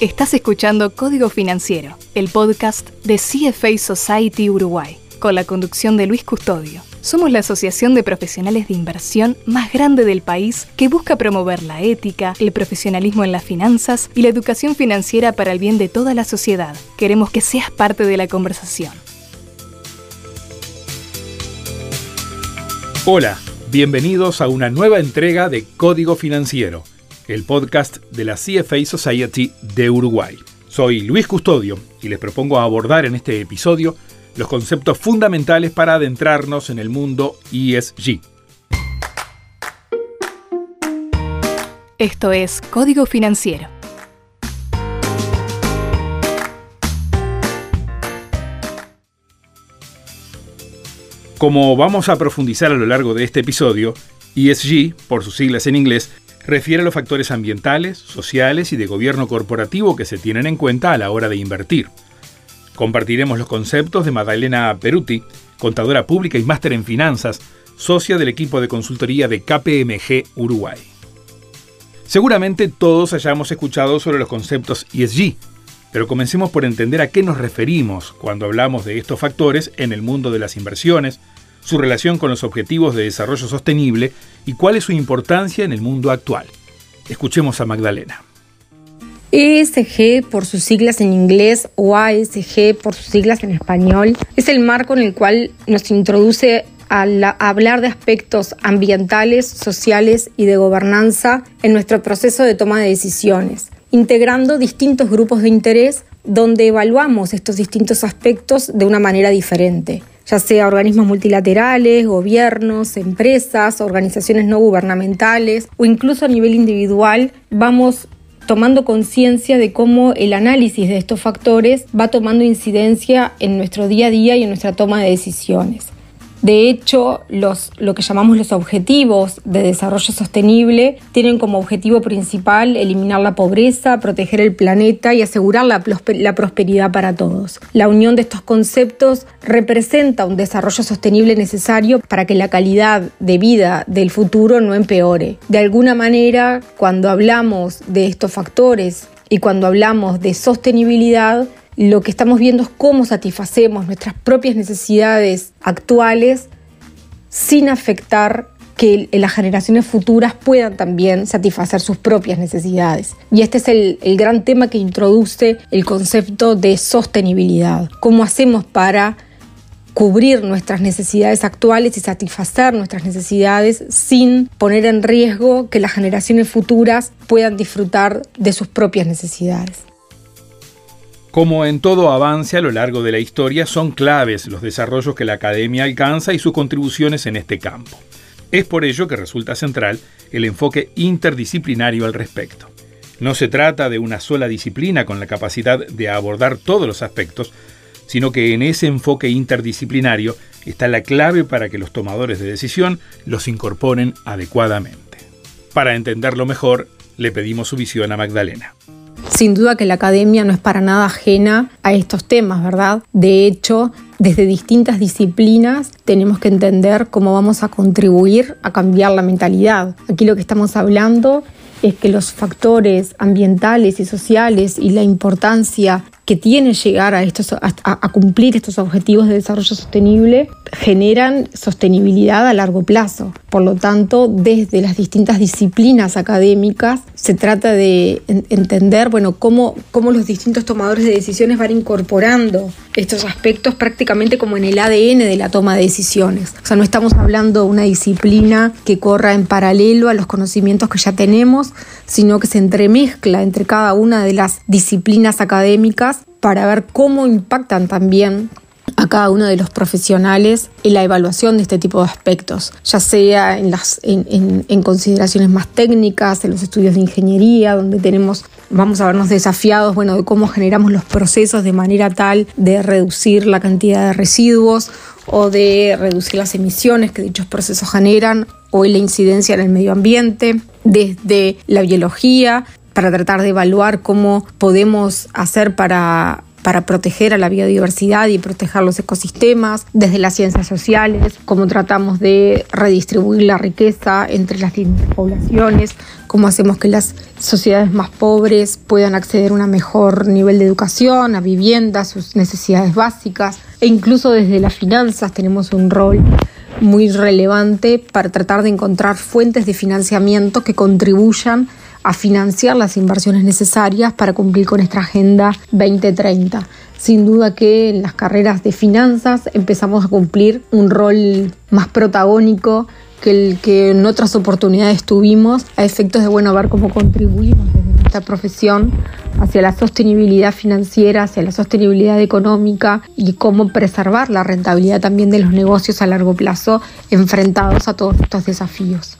Estás escuchando Código Financiero, el podcast de CFA Society Uruguay, con la conducción de Luis Custodio. Somos la asociación de profesionales de inversión más grande del país que busca promover la ética, el profesionalismo en las finanzas y la educación financiera para el bien de toda la sociedad. Queremos que seas parte de la conversación. Hola, bienvenidos a una nueva entrega de Código Financiero el podcast de la CFA Society de Uruguay. Soy Luis Custodio y les propongo abordar en este episodio los conceptos fundamentales para adentrarnos en el mundo ESG. Esto es Código Financiero. Como vamos a profundizar a lo largo de este episodio, ESG, por sus siglas en inglés, refiere a los factores ambientales, sociales y de gobierno corporativo que se tienen en cuenta a la hora de invertir. Compartiremos los conceptos de Magdalena Peruti, contadora pública y máster en finanzas, socia del equipo de consultoría de KPMG Uruguay. Seguramente todos hayamos escuchado sobre los conceptos ESG, pero comencemos por entender a qué nos referimos cuando hablamos de estos factores en el mundo de las inversiones, su relación con los objetivos de desarrollo sostenible y cuál es su importancia en el mundo actual. Escuchemos a Magdalena. ESG, por sus siglas en inglés, o ASG, por sus siglas en español, es el marco en el cual nos introduce a, a, hablar de aspectos ambientales, sociales y de gobernanza en nuestro proceso de toma de decisiones, integrando distintos grupos de interés donde evaluamos estos distintos aspectos de una manera diferente ya sea organismos multilaterales, gobiernos, empresas, organizaciones no gubernamentales o incluso a nivel individual, vamos tomando conciencia de cómo el análisis de estos factores va tomando incidencia en nuestro día a día y en nuestra toma de decisiones. De hecho, los, lo que llamamos los objetivos de desarrollo sostenible tienen como objetivo principal eliminar la pobreza, proteger el planeta y asegurar la, la prosperidad para todos. La unión de estos conceptos representa un desarrollo sostenible necesario para que la calidad de vida del futuro no empeore. De alguna manera, cuando hablamos de estos factores y cuando hablamos de sostenibilidad, lo que estamos viendo es cómo satisfacemos nuestras propias necesidades actuales sin afectar que las generaciones futuras puedan también satisfacer sus propias necesidades. Y este es el, el, gran tema que introduce el concepto de sostenibilidad. ¿Cómo hacemos para cubrir nuestras necesidades actuales y satisfacer nuestras necesidades sin poner en riesgo que las generaciones futuras puedan disfrutar de sus propias necesidades? Como en todo avance a lo largo de la historia, son claves los desarrollos que la academia alcanza y sus contribuciones en este campo. Es por ello que resulta central el enfoque interdisciplinario al respecto. No se trata de una sola disciplina con la capacidad de abordar todos los aspectos, sino que en ese enfoque interdisciplinario está la clave para que los tomadores de decisión los incorporen adecuadamente. Para entenderlo mejor, le pedimos su visión a Magdalena. Sin duda que la academia no es para nada ajena a estos temas, ¿verdad? De hecho, desde distintas disciplinas tenemos que entender cómo vamos a contribuir a cambiar la mentalidad. Aquí lo que estamos hablando es que los factores ambientales y sociales y la importancia que tiene llegar a, estos, a, cumplir estos objetivos de desarrollo sostenible generan sostenibilidad a largo plazo. Por lo tanto, desde las distintas disciplinas académicas se trata de entender bueno, cómo, cómo los distintos tomadores de decisiones van incorporando estos aspectos prácticamente como en el ADN de la toma de decisiones. O sea, no estamos hablando de una disciplina que corra en paralelo a los conocimientos que ya tenemos, sino que se entremezcla entre cada una de las disciplinas académicas para ver cómo impactan también a cada uno de los profesionales en la evaluación de este tipo de aspectos, ya sea en, las, en, consideraciones más técnicas, en los estudios de ingeniería, donde tenemos, vamos a vernos desafiados, bueno, de cómo generamos los procesos de manera tal de reducir la cantidad de residuos o de reducir las emisiones que dichos procesos generan o la incidencia en el medio ambiente, desde la biología, para tratar de evaluar cómo podemos hacer para para proteger a la biodiversidad y proteger los ecosistemas, desde las ciencias sociales, cómo tratamos de redistribuir la riqueza entre las distintas poblaciones, cómo hacemos que las sociedades más pobres puedan acceder a un mejor nivel de educación, a vivienda, sus necesidades básicas, e incluso desde las finanzas tenemos un rol muy relevante para tratar de encontrar fuentes de financiamiento que contribuyan a financiar las inversiones necesarias para cumplir con esta Agenda 2030. Sin duda que en las carreras de finanzas empezamos a cumplir un rol más protagónico que el que en otras oportunidades tuvimos a efectos de bueno ver cómo contribuimos desde nuestra profesión hacia la sostenibilidad financiera, hacia la sostenibilidad económica y cómo preservar la rentabilidad también de los negocios a largo plazo enfrentados a todos estos desafíos.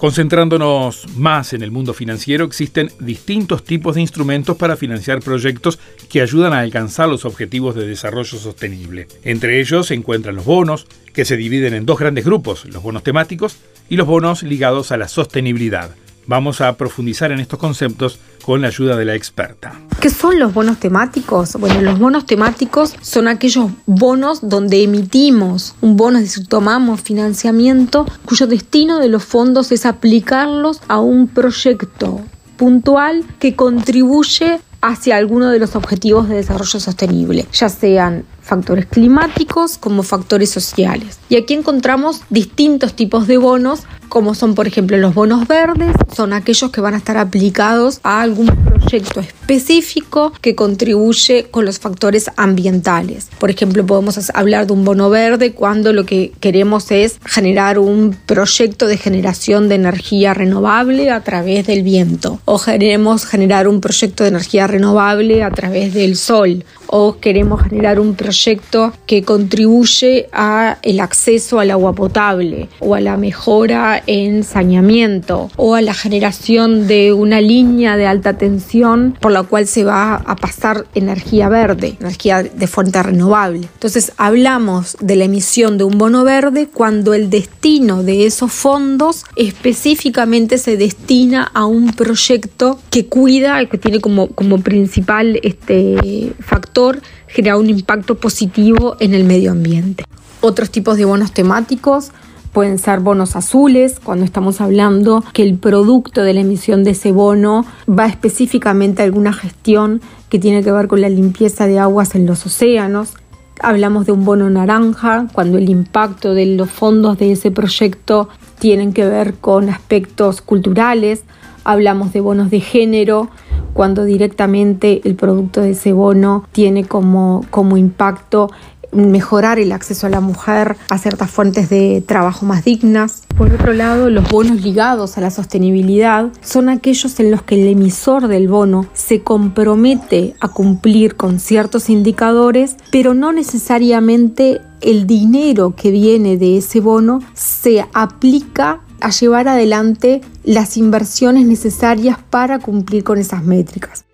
Concentrándonos más en el mundo financiero, existen distintos tipos de instrumentos para financiar proyectos que ayudan a alcanzar los objetivos de desarrollo sostenible. Entre ellos se encuentran los bonos, que se dividen en dos grandes grupos, los bonos temáticos y los bonos ligados a la sostenibilidad. Vamos a profundizar en estos conceptos con la ayuda de la experta. ¿Qué son los bonos temáticos? Bueno, los bonos temáticos son aquellos bonos donde emitimos un bono, es decir, tomamos financiamiento cuyo destino de los fondos es aplicarlos a un proyecto puntual que contribuye hacia alguno de los objetivos de desarrollo sostenible, ya sean factores climáticos como factores sociales. Y aquí encontramos distintos tipos de bonos, como son por ejemplo los bonos verdes, son aquellos que van a estar aplicados a algún proyecto específico que contribuye con los factores ambientales. Por ejemplo, podemos hablar de un bono verde cuando lo que queremos es generar un proyecto de generación de energía renovable a través del viento o queremos generar un proyecto de energía renovable a través del sol o queremos generar un proyecto que contribuye a el acceso al agua potable o a la mejora en saneamiento o a la generación de una línea de alta tensión por la cual se va a pasar energía verde, energía de fuente renovable. Entonces hablamos de la emisión de un bono verde cuando el destino de esos fondos específicamente se destina a un proyecto que cuida, que tiene como, como principal este, factor genera un impacto positivo en el medio ambiente. Otros tipos de bonos temáticos pueden ser bonos azules, cuando estamos hablando que el producto de la emisión de ese bono va específicamente a alguna gestión que tiene que ver con la limpieza de aguas en los océanos. Hablamos de un bono naranja, cuando el impacto de los fondos de ese proyecto tienen que ver con aspectos culturales. Hablamos de bonos de género, cuando directamente el producto de ese bono tiene como, como impacto mejorar el acceso a la mujer a ciertas fuentes de trabajo más dignas. Por otro lado, los bonos ligados a la sostenibilidad son aquellos en los que el emisor del bono se compromete a cumplir con ciertos indicadores, pero no necesariamente el dinero que viene de ese bono se aplica a llevar adelante las inversiones necesarias para cumplir con esas métricas.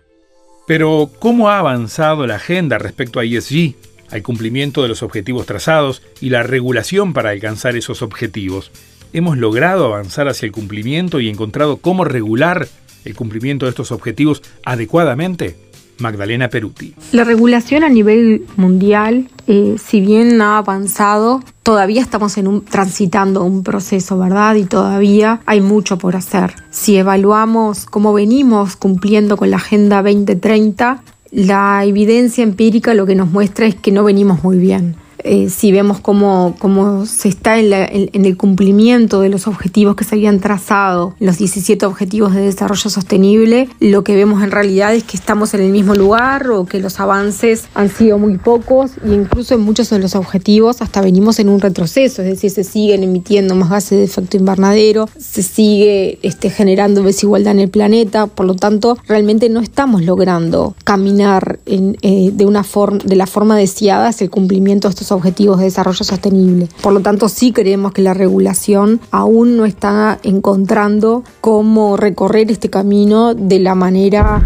Pero, ¿cómo ha avanzado la agenda respecto a ESG, al cumplimiento de los objetivos trazados y la regulación para alcanzar esos objetivos? ¿Hemos logrado avanzar hacia el cumplimiento y encontrado cómo regular el cumplimiento de estos objetivos adecuadamente? Magdalena Peruti. La regulación a nivel mundial, eh, si bien ha avanzado, todavía estamos en un, transitando un proceso, ¿verdad? Y todavía hay mucho por hacer. Si evaluamos cómo venimos cumpliendo con la Agenda 2030, la evidencia empírica lo que nos muestra es que no venimos muy bien. Eh, si vemos cómo, cómo se está en, el cumplimiento de los objetivos que se habían trazado, los 17 objetivos de desarrollo sostenible, lo que vemos en realidad es que estamos en el mismo lugar o que los avances han sido muy pocos e incluso en muchos de los objetivos hasta venimos en un retroceso, es decir, se siguen emitiendo más gases de efecto invernadero, se sigue este, generando desigualdad en el planeta, por lo tanto realmente no estamos logrando caminar eh, de, una de la forma deseada hacia el cumplimiento de estos objetivos de desarrollo sostenible. Por lo tanto, sí creemos que la regulación aún no está encontrando cómo recorrer este camino de la manera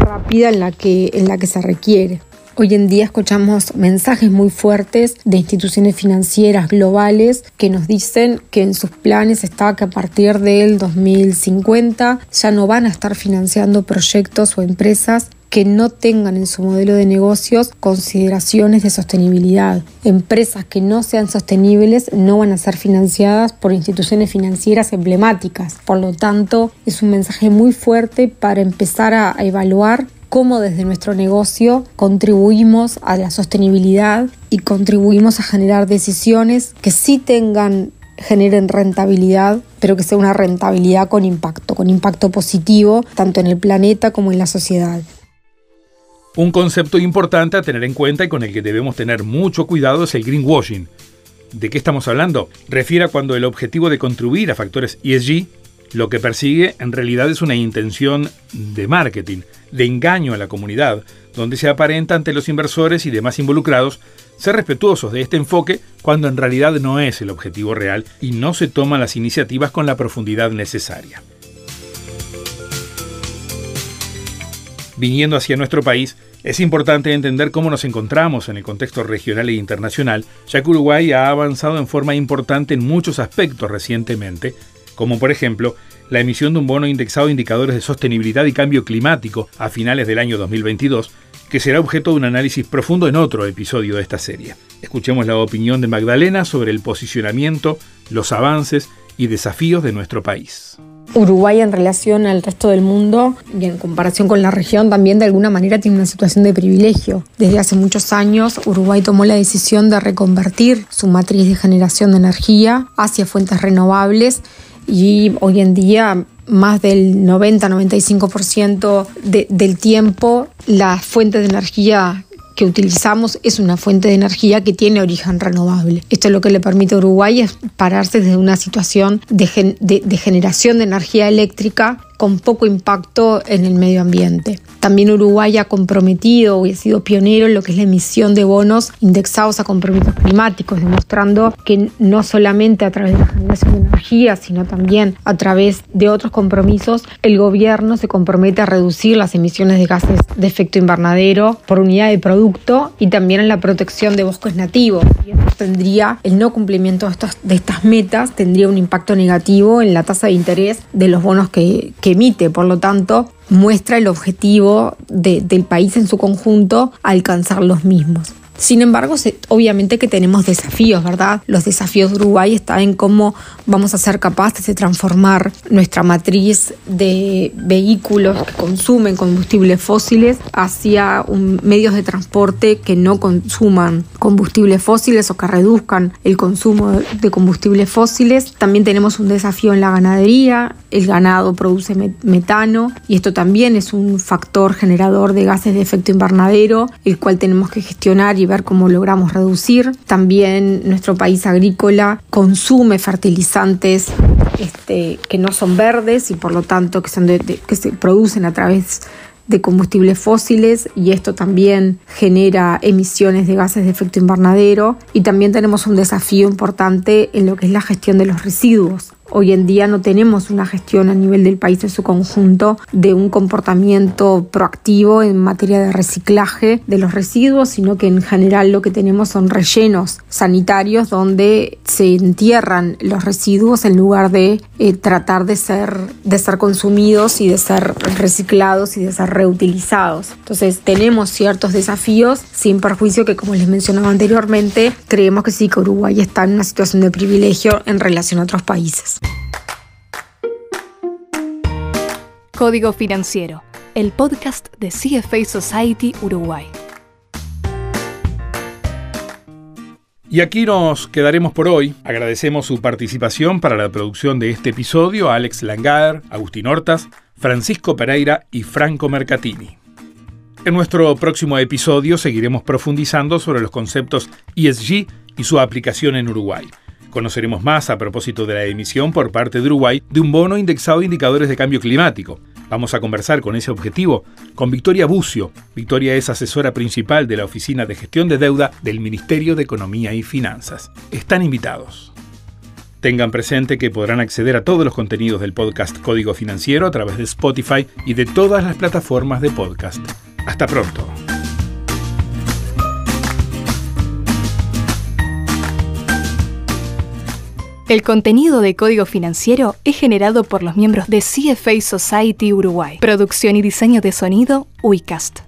rápida en la que, en la que se requiere. Hoy en día escuchamos mensajes muy fuertes de instituciones financieras globales que nos dicen que en sus planes está que a partir del 2050 ya no van a estar financiando proyectos o empresas que no tengan en su modelo de negocios consideraciones de sostenibilidad. Empresas que no sean sostenibles no van a ser financiadas por instituciones financieras emblemáticas. Por lo tanto, es un mensaje muy fuerte para empezar a, evaluar cómo desde nuestro negocio contribuimos a la sostenibilidad y contribuimos a generar decisiones que sí tengan generen rentabilidad, pero que sea una rentabilidad con impacto, con impacto positivo tanto en el planeta como en la sociedad. Un concepto importante a tener en cuenta y con el que debemos tener mucho cuidado es el greenwashing. ¿De qué estamos hablando? Refiere a cuando el objetivo de contribuir a factores ESG lo que persigue en realidad es una intención de marketing, de engaño a la comunidad, donde se aparenta ante los inversores y demás involucrados ser respetuosos de este enfoque cuando en realidad no es el objetivo real y no se toman las iniciativas con la profundidad necesaria. Viniendo hacia nuestro país, es importante entender cómo nos encontramos en el contexto regional e internacional, ya que Uruguay ha avanzado en forma importante en muchos aspectos recientemente, como por ejemplo la emisión de un bono indexado a indicadores de sostenibilidad y cambio climático a finales del año 2022, que será objeto de un análisis profundo en otro episodio de esta serie. Escuchemos la opinión de Magdalena sobre el posicionamiento, los avances y desafíos de nuestro país. Uruguay en relación al resto del mundo y en comparación con la región también de alguna manera tiene una situación de privilegio. Desde hace muchos años Uruguay tomó la decisión de reconvertir su matriz de generación de energía hacia fuentes renovables y hoy en día más del 90-95% del tiempo las fuentes de energía que utilizamos es una fuente de energía que tiene origen renovable. Esto es lo que le permite a Uruguay es pararse desde una situación de, de generación de energía eléctrica con poco impacto en el medio ambiente. También Uruguay ha comprometido y ha sido pionero en lo que es la emisión de bonos indexados a compromisos climáticos, demostrando que no solamente a través de la generación de energía, sino también a través de otros compromisos, el gobierno se compromete a reducir las emisiones de gases de efecto invernadero por unidad de producto y también en la protección de bosques nativos. Y esto tendría, el no cumplimiento de de estas metas tendría un impacto negativo en la tasa de interés de los bonos que, que por lo tanto, muestra el objetivo del país en su conjunto alcanzar los mismos. Sin embargo, obviamente que tenemos desafíos, ¿verdad? Los desafíos de Uruguay están en cómo vamos a ser capaces de transformar nuestra matriz de vehículos que consumen combustibles fósiles hacia medios de transporte que no consuman combustibles fósiles o que reduzcan el consumo de combustibles fósiles. También tenemos un desafío en la ganadería. El ganado produce metano y esto también es un factor generador de gases de efecto invernadero, el cual tenemos que gestionar ver cómo logramos reducir. También nuestro país agrícola consume fertilizantes este, que no son verdes y por lo tanto que, son que se producen a través de combustibles fósiles y esto también genera emisiones de gases de efecto invernadero y también tenemos un desafío importante en lo que es la gestión de los residuos. Hoy en día no tenemos una gestión a nivel del país en su conjunto de un comportamiento proactivo en materia de reciclaje de los residuos, sino que en general lo que tenemos son rellenos sanitarios donde se entierran los residuos en lugar de eh, tratar de ser, de consumidos y de ser reciclados y de ser reutilizados. Entonces tenemos ciertos desafíos sin perjuicio que como les mencionaba anteriormente, creemos que sí que Uruguay está en una situación de privilegio en relación a otros países. Código Financiero, el podcast de CFA Society Uruguay. Y aquí nos quedaremos por hoy. Agradecemos su participación para la producción de este episodio a Alex Langader, Agustín Hortas, Francisco Pereira y Franco Mercatini. En nuestro próximo episodio seguiremos profundizando sobre los conceptos ESG y su aplicación en Uruguay. Conoceremos más a propósito de la emisión por parte de Uruguay de un bono indexado a indicadores de cambio climático. Vamos a conversar con ese objetivo con Victoria Bucio. Victoria es asesora principal de la Oficina de Gestión de Deuda del Ministerio de Economía y Finanzas. Están invitados. Tengan presente que podrán acceder a todos los contenidos del podcast Código Financiero a través de Spotify y de todas las plataformas de podcast. Hasta pronto. El contenido de Código Financiero es generado por los miembros de CFA Society Uruguay. Producción y diseño de sonido, UICAST.